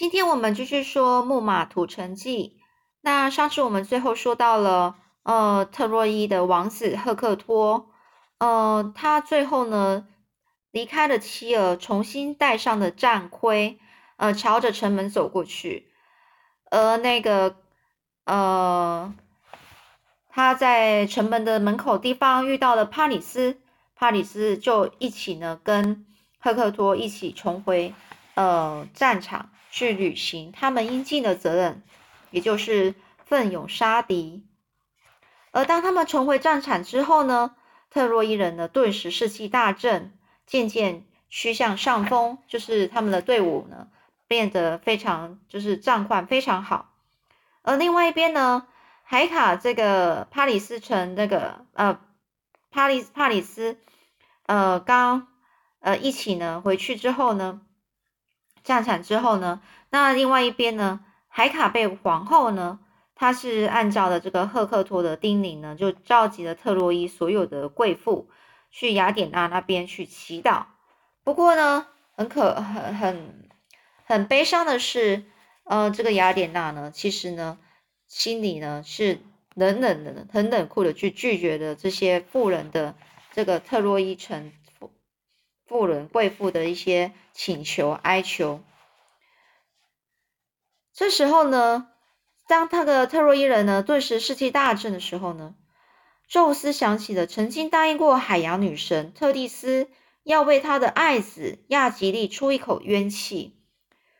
今天我们继续说木马屠城记。那上次我们最后说到了，呃，特洛伊的王子赫克托，呃，他最后呢离开了妻儿，重新戴上了战盔，呃，朝着城门走过去。而那个，呃，他在城门的门口地方遇到了帕里斯，帕里斯就一起呢跟赫克托一起重回呃战场去履行他们应尽的责任。也就是奋勇杀敌，而当他们重回战场之后呢，特洛伊人呢顿时士气大振，渐渐趋向上风，就是他们的队伍呢变得非常就是战况非常好。而另外一边呢，海卡这个帕里斯城那个呃帕里帕里斯呃刚呃一起呢回去之后呢，战场之后呢，那另外一边呢。海卡贝皇后呢，她是按照了这个赫克托的叮咛呢，就召集了特洛伊所有的贵妇去雅典娜那边去祈祷。不过呢，很可很很很悲伤的是，呃，这个雅典娜呢，其实呢，心里呢是冷冷的、很冷酷的去拒绝的这些富人的这个特洛伊城富人贵妇的一些请求哀求。这时候呢，当那个特洛伊人呢顿时士气大振的时候呢，宙斯想起了曾经答应过海洋女神特蒂斯要为他的爱子亚吉利出一口冤气，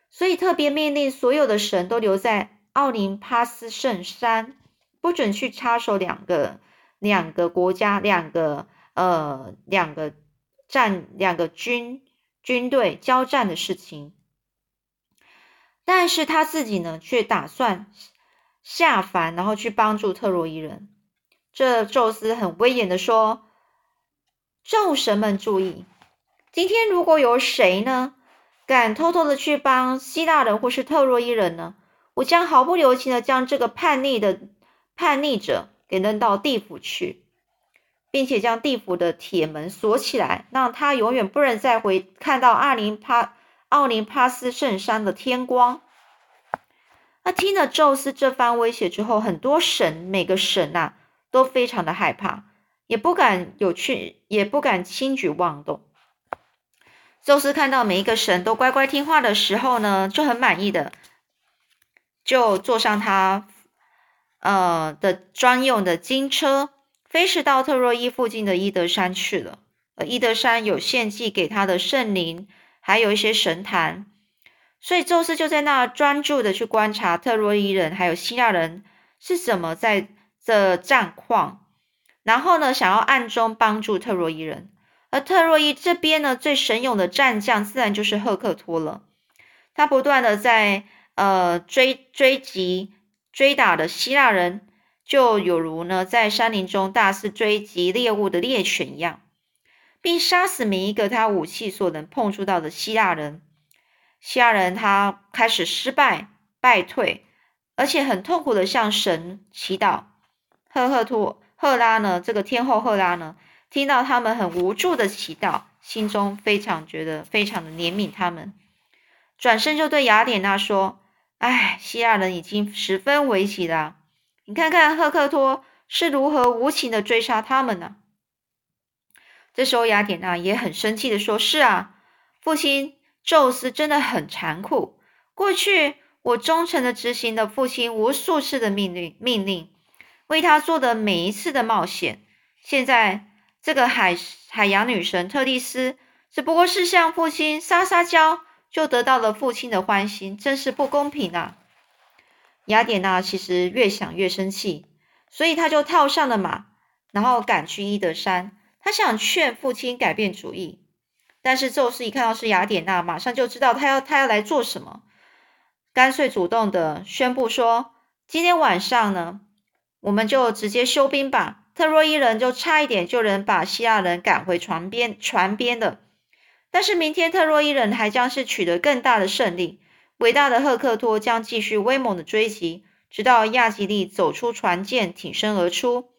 所以特别命令所有的神都留在奥林帕斯圣山，不准去插手两个两个国家两个呃两个战两个军军队交战的事情。但是他自己呢，却打算下凡，然后去帮助特洛伊人。这宙斯很威严的说：“众神们注意，今天如果有谁呢，敢偷偷的去帮希腊人或是特洛伊人呢，我将毫不留情的将这个叛逆的叛逆者给扔到地府去，并且将地府的铁门锁起来，让他永远不能再回看到奥林帕。”奥林帕斯圣山的天光。那听了宙斯这番威胁之后，很多神，每个神呐，都非常的害怕，也不敢有去，也不敢轻举妄动。宙斯看到每一个神都乖乖听话的时候呢，就很满意的，就坐上他呃的专用的金车，飞驰到特洛伊附近的伊德山去了。而伊德山有献祭给他的圣灵。还有一些神坛，所以宙斯就在那专注的去观察特洛伊人还有希腊人是怎么在这战况，然后呢，想要暗中帮助特洛伊人。而特洛伊这边呢，最神勇的战将自然就是赫克托了。他不断的在呃追追击追打的希腊人，就有如呢在山林中大肆追击猎物的猎犬一样。并杀死每一个他武器所能碰触到的希腊人。希腊人他开始失败败退，而且很痛苦的向神祈祷。赫赫托赫拉呢？这个天后赫拉呢？听到他们很无助的祈祷，心中非常觉得非常的怜悯他们，转身就对雅典娜说：“哎，希腊人已经十分危急了，你看看赫克托是如何无情的追杀他们呢？”这时候，雅典娜也很生气的说：“是啊，父亲，宙斯真的很残酷。过去我忠诚的执行了父亲无数次的命令，命令为他做的每一次的冒险。现在，这个海海洋女神特丽斯只不过是向父亲撒撒娇，就得到了父亲的欢心，真是不公平啊！”雅典娜其实越想越生气，所以他就套上了马，然后赶去伊德山。他想劝父亲改变主意，但是宙斯一看到是雅典娜，马上就知道他要他要来做什么，干脆主动的宣布说：“今天晚上呢，我们就直接休兵吧。特洛伊人就差一点就能把希腊人赶回船边船边的，但是明天特洛伊人还将是取得更大的胜利。伟大的赫克托将继续威猛的追击，直到亚吉利走出船舰，挺身而出。”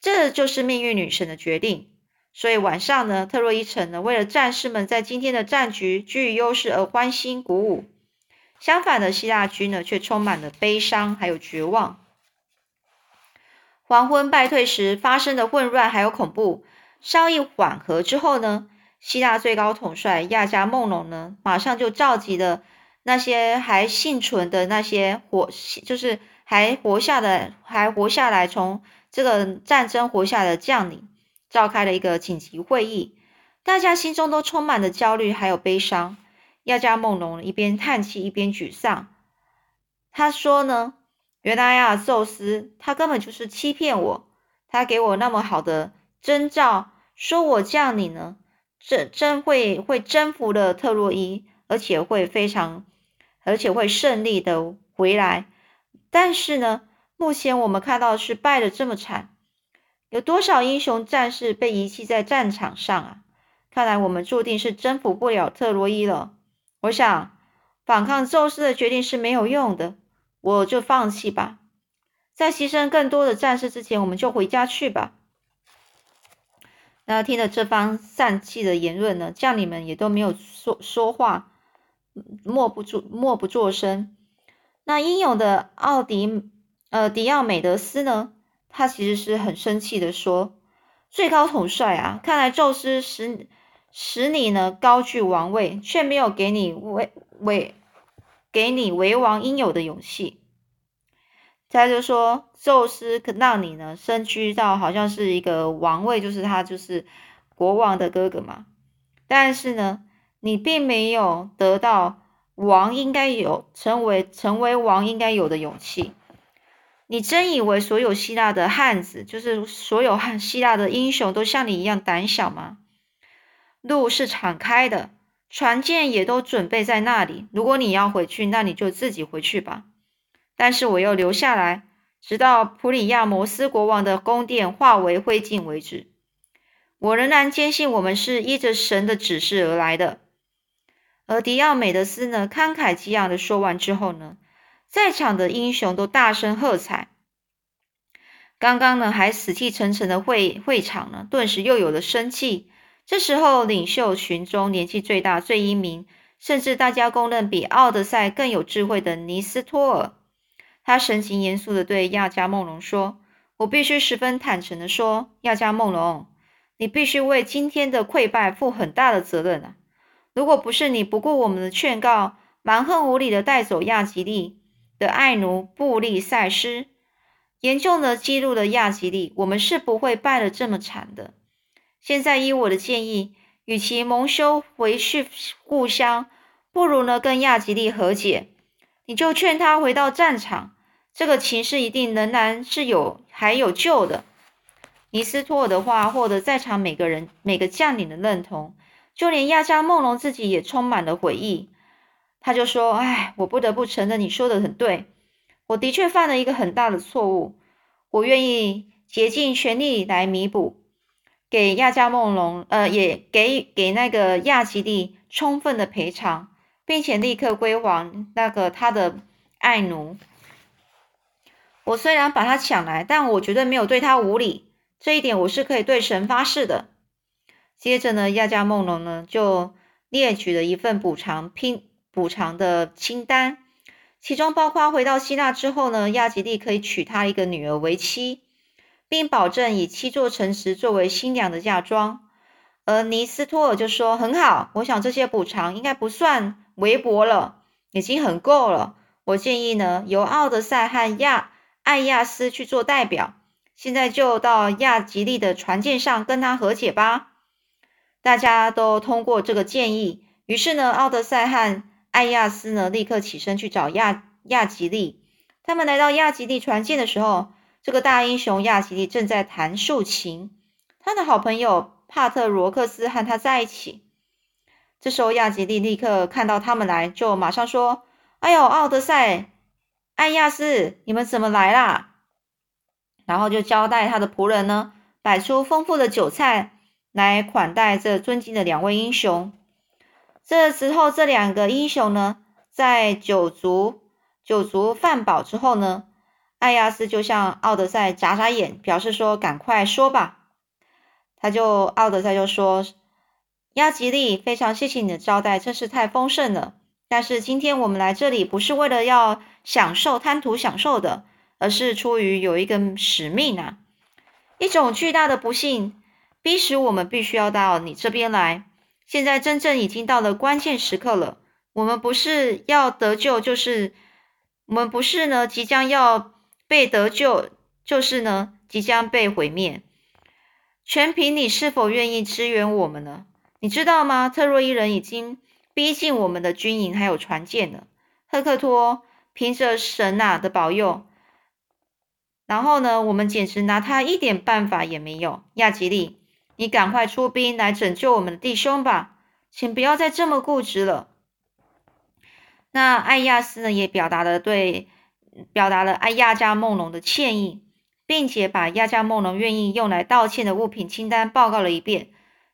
这就是命运女神的决定。所以晚上呢，特洛伊城呢，为了战士们在今天的战局居于优势而欢欣鼓舞。相反的，希腊军呢却充满了悲伤还有绝望。黄昏败退时发生的混乱还有恐怖，稍一缓和之后呢，希腊最高统帅亚加梦龙呢，马上就召集了那些还幸存的那些活，就是还活下的还活下来从这个战争活下的将领，召开了一个紧急会议，大家心中都充满了焦虑还有悲伤。亚加梦龙一边叹气一边沮丧。他说呢：“原来啊，宙斯他根本就是欺骗我。他给我那么好的征兆，说我降临呢，真真会会征服了特洛伊，而且会非常，而且会胜利的回来。但是呢，目前我们看到是败的这么惨，有多少英雄战士被遗弃在战场上啊？看来我们注定是征服不了特洛伊了。”我想反抗宙斯的决定是没有用的，我就放弃吧。在牺牲更多的战士之前，我们就回家去吧。那听了这番丧气的言论呢，将领们也都没有说说话，默不作默不作声。那英勇的奥迪呃迪奥美德斯呢，他其实是很生气的说：“最高统帅啊，看来宙斯使。”使你呢高居王位，却没有给你为为给你为王应有的勇气。他就说，宙斯可让你呢身居到好像是一个王位，就是他就是国王的哥哥嘛。但是呢，你并没有得到王应该有成为成为王应该有的勇气。你真以为所有希腊的汉子，就是所有汉希腊的英雄，都像你一样胆小吗？路是敞开的，船舰也都准备在那里。如果你要回去，那你就自己回去吧。但是我要留下来，直到普里亚摩斯国王的宫殿化为灰烬为止。我仍然坚信，我们是依着神的指示而来的。而迪奥美德斯呢，慷慨激昂的说完之后呢，在场的英雄都大声喝彩。刚刚呢，还死气沉沉的会会场呢，顿时又有了生气。这时候，领袖群中年纪最大、最英明，甚至大家公认比奥德赛更有智慧的尼斯托尔，他神情严肃地对亚加梦龙说：“我必须十分坦诚地说，亚加梦龙，你必须为今天的溃败负很大的责任啊！如果不是你不顾我们的劝告，蛮横无理地带走亚吉利的爱奴布利塞斯，严重的激怒了亚吉利，我们是不会败得这么惨的。”现在依我的建议，与其蒙羞回去故乡，不如呢跟亚吉利和解。你就劝他回到战场，这个情势一定仍然是有还有救的。尼斯托尔的话获得在场每个人每个将领的认同，就连亚加梦龙自己也充满了悔意。他就说：“哎，我不得不承认你说的很对，我的确犯了一个很大的错误，我愿意竭尽全力来弥补。”给亚加梦龙，呃，也给给那个亚吉利充分的赔偿，并且立刻归还那个他的爱奴。我虽然把他抢来，但我绝对没有对他无礼，这一点我是可以对神发誓的。接着呢，亚加梦龙呢就列举了一份补偿拼补偿的清单，其中包括回到希腊之后呢，亚吉利可以娶他一个女儿为妻。并保证以七座城池作为新娘的嫁妆，而尼斯托尔就说：“很好，我想这些补偿应该不算微薄了，已经很够了。我建议呢，由奥德赛和亚艾亚斯去做代表，现在就到亚吉利的船舰上跟他和解吧。”大家都通过这个建议，于是呢，奥德赛和艾亚斯呢立刻起身去找亚亚吉利。他们来到亚吉利船舰的时候。这个大英雄亚吉利正在弹竖琴，他的好朋友帕特罗克斯和他在一起。这时候，亚吉利立刻看到他们来，就马上说：“哎呦，奥德赛、艾亚斯，你们怎么来啦？”然后就交代他的仆人呢，摆出丰富的酒菜来款待这尊敬的两位英雄。这时候，这两个英雄呢，在酒足酒足饭饱之后呢。艾亚斯就向奥德赛眨眨眼，表示说：“赶快说吧。”他就奥德赛就说：“亚吉利，非常谢谢你的招待，真是太丰盛了。但是今天我们来这里不是为了要享受、贪图享受的，而是出于有一个使命啊！一种巨大的不幸，逼使我们必须要到你这边来。现在真正已经到了关键时刻了。我们不是要得救，就是我们不是呢，即将要被得救，就是呢，即将被毁灭。全凭你是否愿意支援我们呢？你知道吗？特洛伊人已经逼近我们的军营，还有船舰了。赫克托凭着神呐的保佑，然后呢，我们简直拿他一点办法也没有。亚吉利。你赶快出兵来拯救我们的弟兄吧，请不要再这么固执了。那艾亚斯呢，也表达了对表达了艾亚加梦龙的歉意，并且把亚加梦龙愿意用来道歉的物品清单报告了一遍。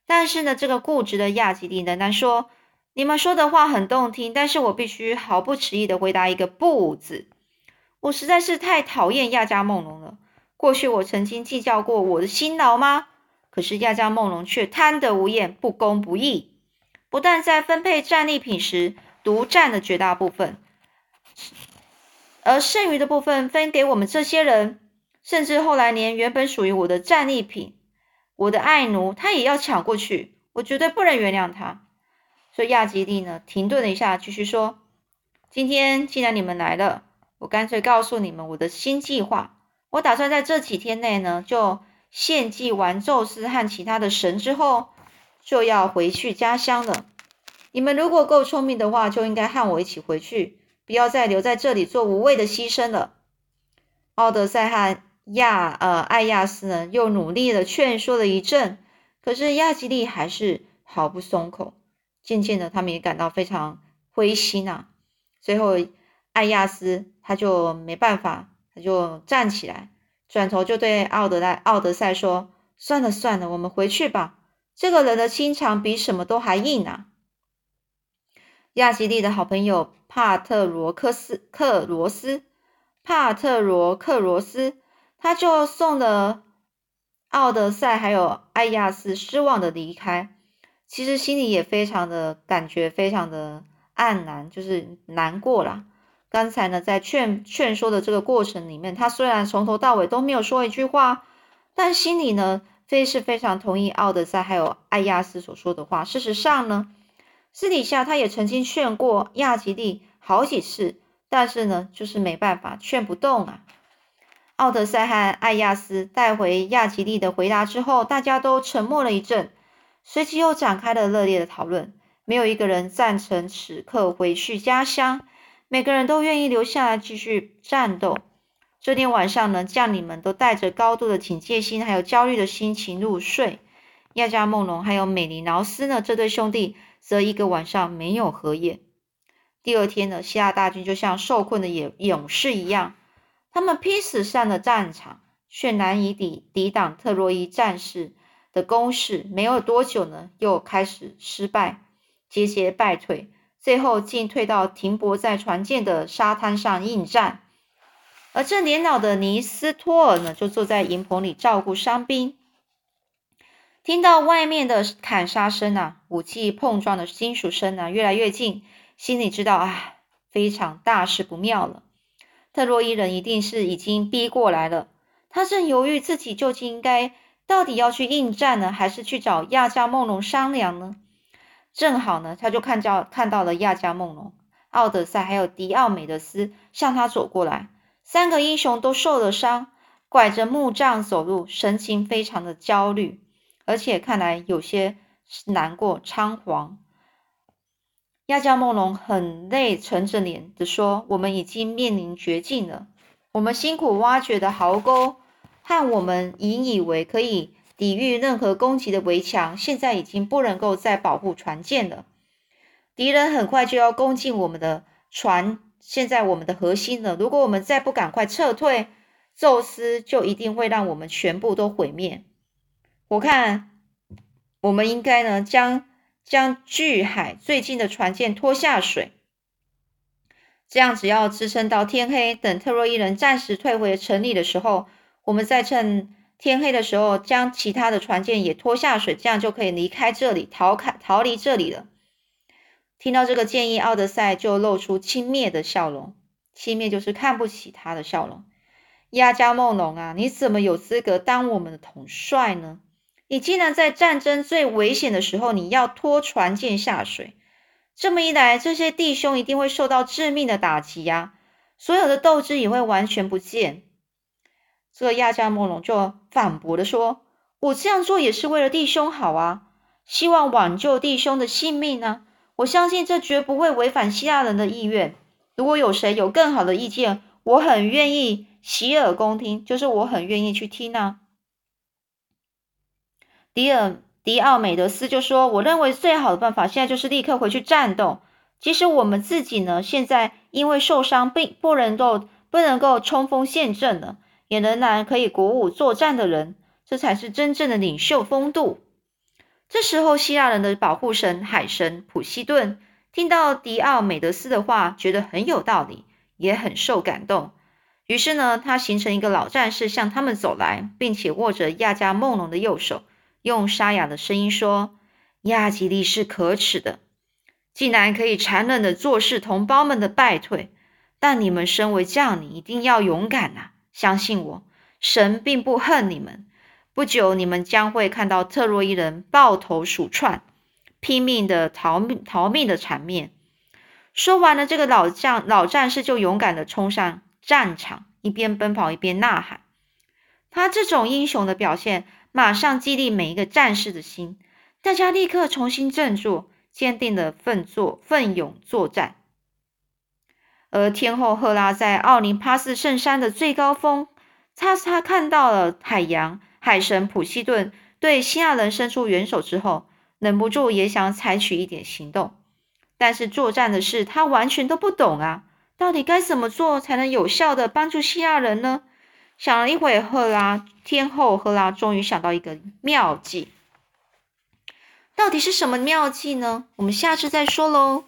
但是呢，这个固执的亚吉利仍然说：“你们说的话很动听，但是我必须毫不迟疑的回答一个不字。我实在是太讨厌亚加梦龙了。过去我曾经计较过我的辛劳吗？”可是亚加梦龙却贪得无厌、不公不义，不但在分配战利品时独占了绝大部分，而剩余的部分分给我们这些人，甚至后来连原本属于我的战利品、我的爱奴，他也要抢过去。我绝对不能原谅他。所以亚吉利呢，停顿了一下，继续说：“今天既然你们来了，我干脆告诉你们我的新计划。我打算在这几天内呢，就。”献祭完宙斯和其他的神之后，就要回去家乡了。你们如果够聪明的话，就应该和我一起回去，不要再留在这里做无谓的牺牲了。奥德赛和亚呃艾亚斯呢，又努力的劝说了一阵，可是亚基利还是毫不松口。渐渐的，他们也感到非常灰心啊。最后，艾亚斯他就没办法，他就站起来。转头就对奥德莱奥德赛说：“算了算了，我们回去吧。这个人的心肠比什么都还硬啊。”亚吉利的好朋友帕特罗克斯克罗斯帕特罗克罗斯，他就送了奥德赛还有艾亚斯失望的离开，其实心里也非常的感觉非常的黯然，就是难过了。刚才呢，在劝劝说的这个过程里面，他虽然从头到尾都没有说一句话，但心里呢，非是非常同意奥德赛还有艾亚斯所说的话。事实上呢，私底下他也曾经劝过亚吉利好几次，但是呢，就是没办法劝不动啊。奥德赛和艾亚斯带回亚吉利的回答之后，大家都沉默了一阵，随即又展开了热烈的讨论。没有一个人赞成此刻回去家乡。每个人都愿意留下来继续战斗。这天晚上呢，将领们都带着高度的警戒心，还有焦虑的心情入睡。亚加梦龙还有美尼劳斯呢，这对兄弟则一个晚上没有合眼。第二天呢，希腊大军就像受困的勇勇士一样，他们拼死上了战场，却难以抵抵挡特洛伊战士的攻势。没有多久呢，又开始失败，节节败退。最后竟退到停泊在船舰的沙滩上应战，而这年老的尼斯托尔呢，就坐在营棚里照顾伤兵。听到外面的砍杀声啊，武器碰撞的金属声啊，越来越近，心里知道啊，非常大事不妙了。特洛伊人一定是已经逼过来了。他正犹豫自己究竟应该到底要去应战呢，还是去找亚加梦龙商量呢？正好呢，他就看到看到了亚加梦龙、奥德赛还有迪奥美德斯向他走过来。三个英雄都受了伤，拐着木杖走路，神情非常的焦虑，而且看来有些难过仓皇。亚加梦龙很累，沉着脸的说：“我们已经面临绝境了。我们辛苦挖掘的壕沟和我们引以为可以。”抵御任何攻击的围墙，现在已经不能够再保护船舰了。敌人很快就要攻进我们的船，现在我们的核心了。如果我们再不赶快撤退，宙斯就一定会让我们全部都毁灭。我看，我们应该呢，将将距海最近的船舰拖下水，这样只要支撑到天黑，等特洛伊人暂时退回城里的时候，我们再趁。天黑的时候，将其他的船舰也拖下水，这样就可以离开这里，逃开逃离这里了。听到这个建议，奥德赛就露出轻蔑的笑容，轻蔑就是看不起他的笑容。亚加梦龙啊，你怎么有资格当我们的统帅呢？你竟然在战争最危险的时候，你要拖船舰下水，这么一来，这些弟兄一定会受到致命的打击呀，所有的斗志也会完全不见。这个亚加莫龙就反驳的说：“我这样做也是为了弟兄好啊，希望挽救弟兄的性命呢。我相信这绝不会违反希腊人的意愿。如果有谁有更好的意见，我很愿意。”洗耳恭听，就是我很愿意去听啊。迪尔迪奥美德斯就说：“我认为最好的办法现在就是立刻回去战斗。即使我们自己呢，现在因为受伤并不能够不能够冲锋陷阵了，也仍然可以鼓舞作战的人，这才是真正的领袖风度。”这时候，希腊人的保护神海神普西顿听到迪奥美德斯的话，觉得很有道理，也很受感动。于是呢，他形成一个老战士向他们走来，并且握着亚加梦龙的右手，用沙哑的声音说：“亚吉利是可耻的，竟然可以残忍的坐视同胞们的败退。但你们身为将领，一定要勇敢呐！相信我，神并不恨你们。不久，你们将会看到特洛伊人抱头鼠窜、拼命的逃命逃命的场面。”说完了，这个老将老战士就勇敢的冲上。战场一边奔跑一边呐喊，他这种英雄的表现马上激励每一个战士的心，大家立刻重新振作，坚定的奋作奋勇作战。而天后赫拉在奥林帕斯圣山的最高峰，他他看到了海洋海神普西顿对希腊人伸出援手之后，忍不住也想采取一点行动，但是作战的事他完全都不懂啊。到底该怎么做才能有效的帮助希腊人呢？想了一会，赫拉天后赫拉终于想到一个妙计。到底是什么妙计呢？我们下次再说喽。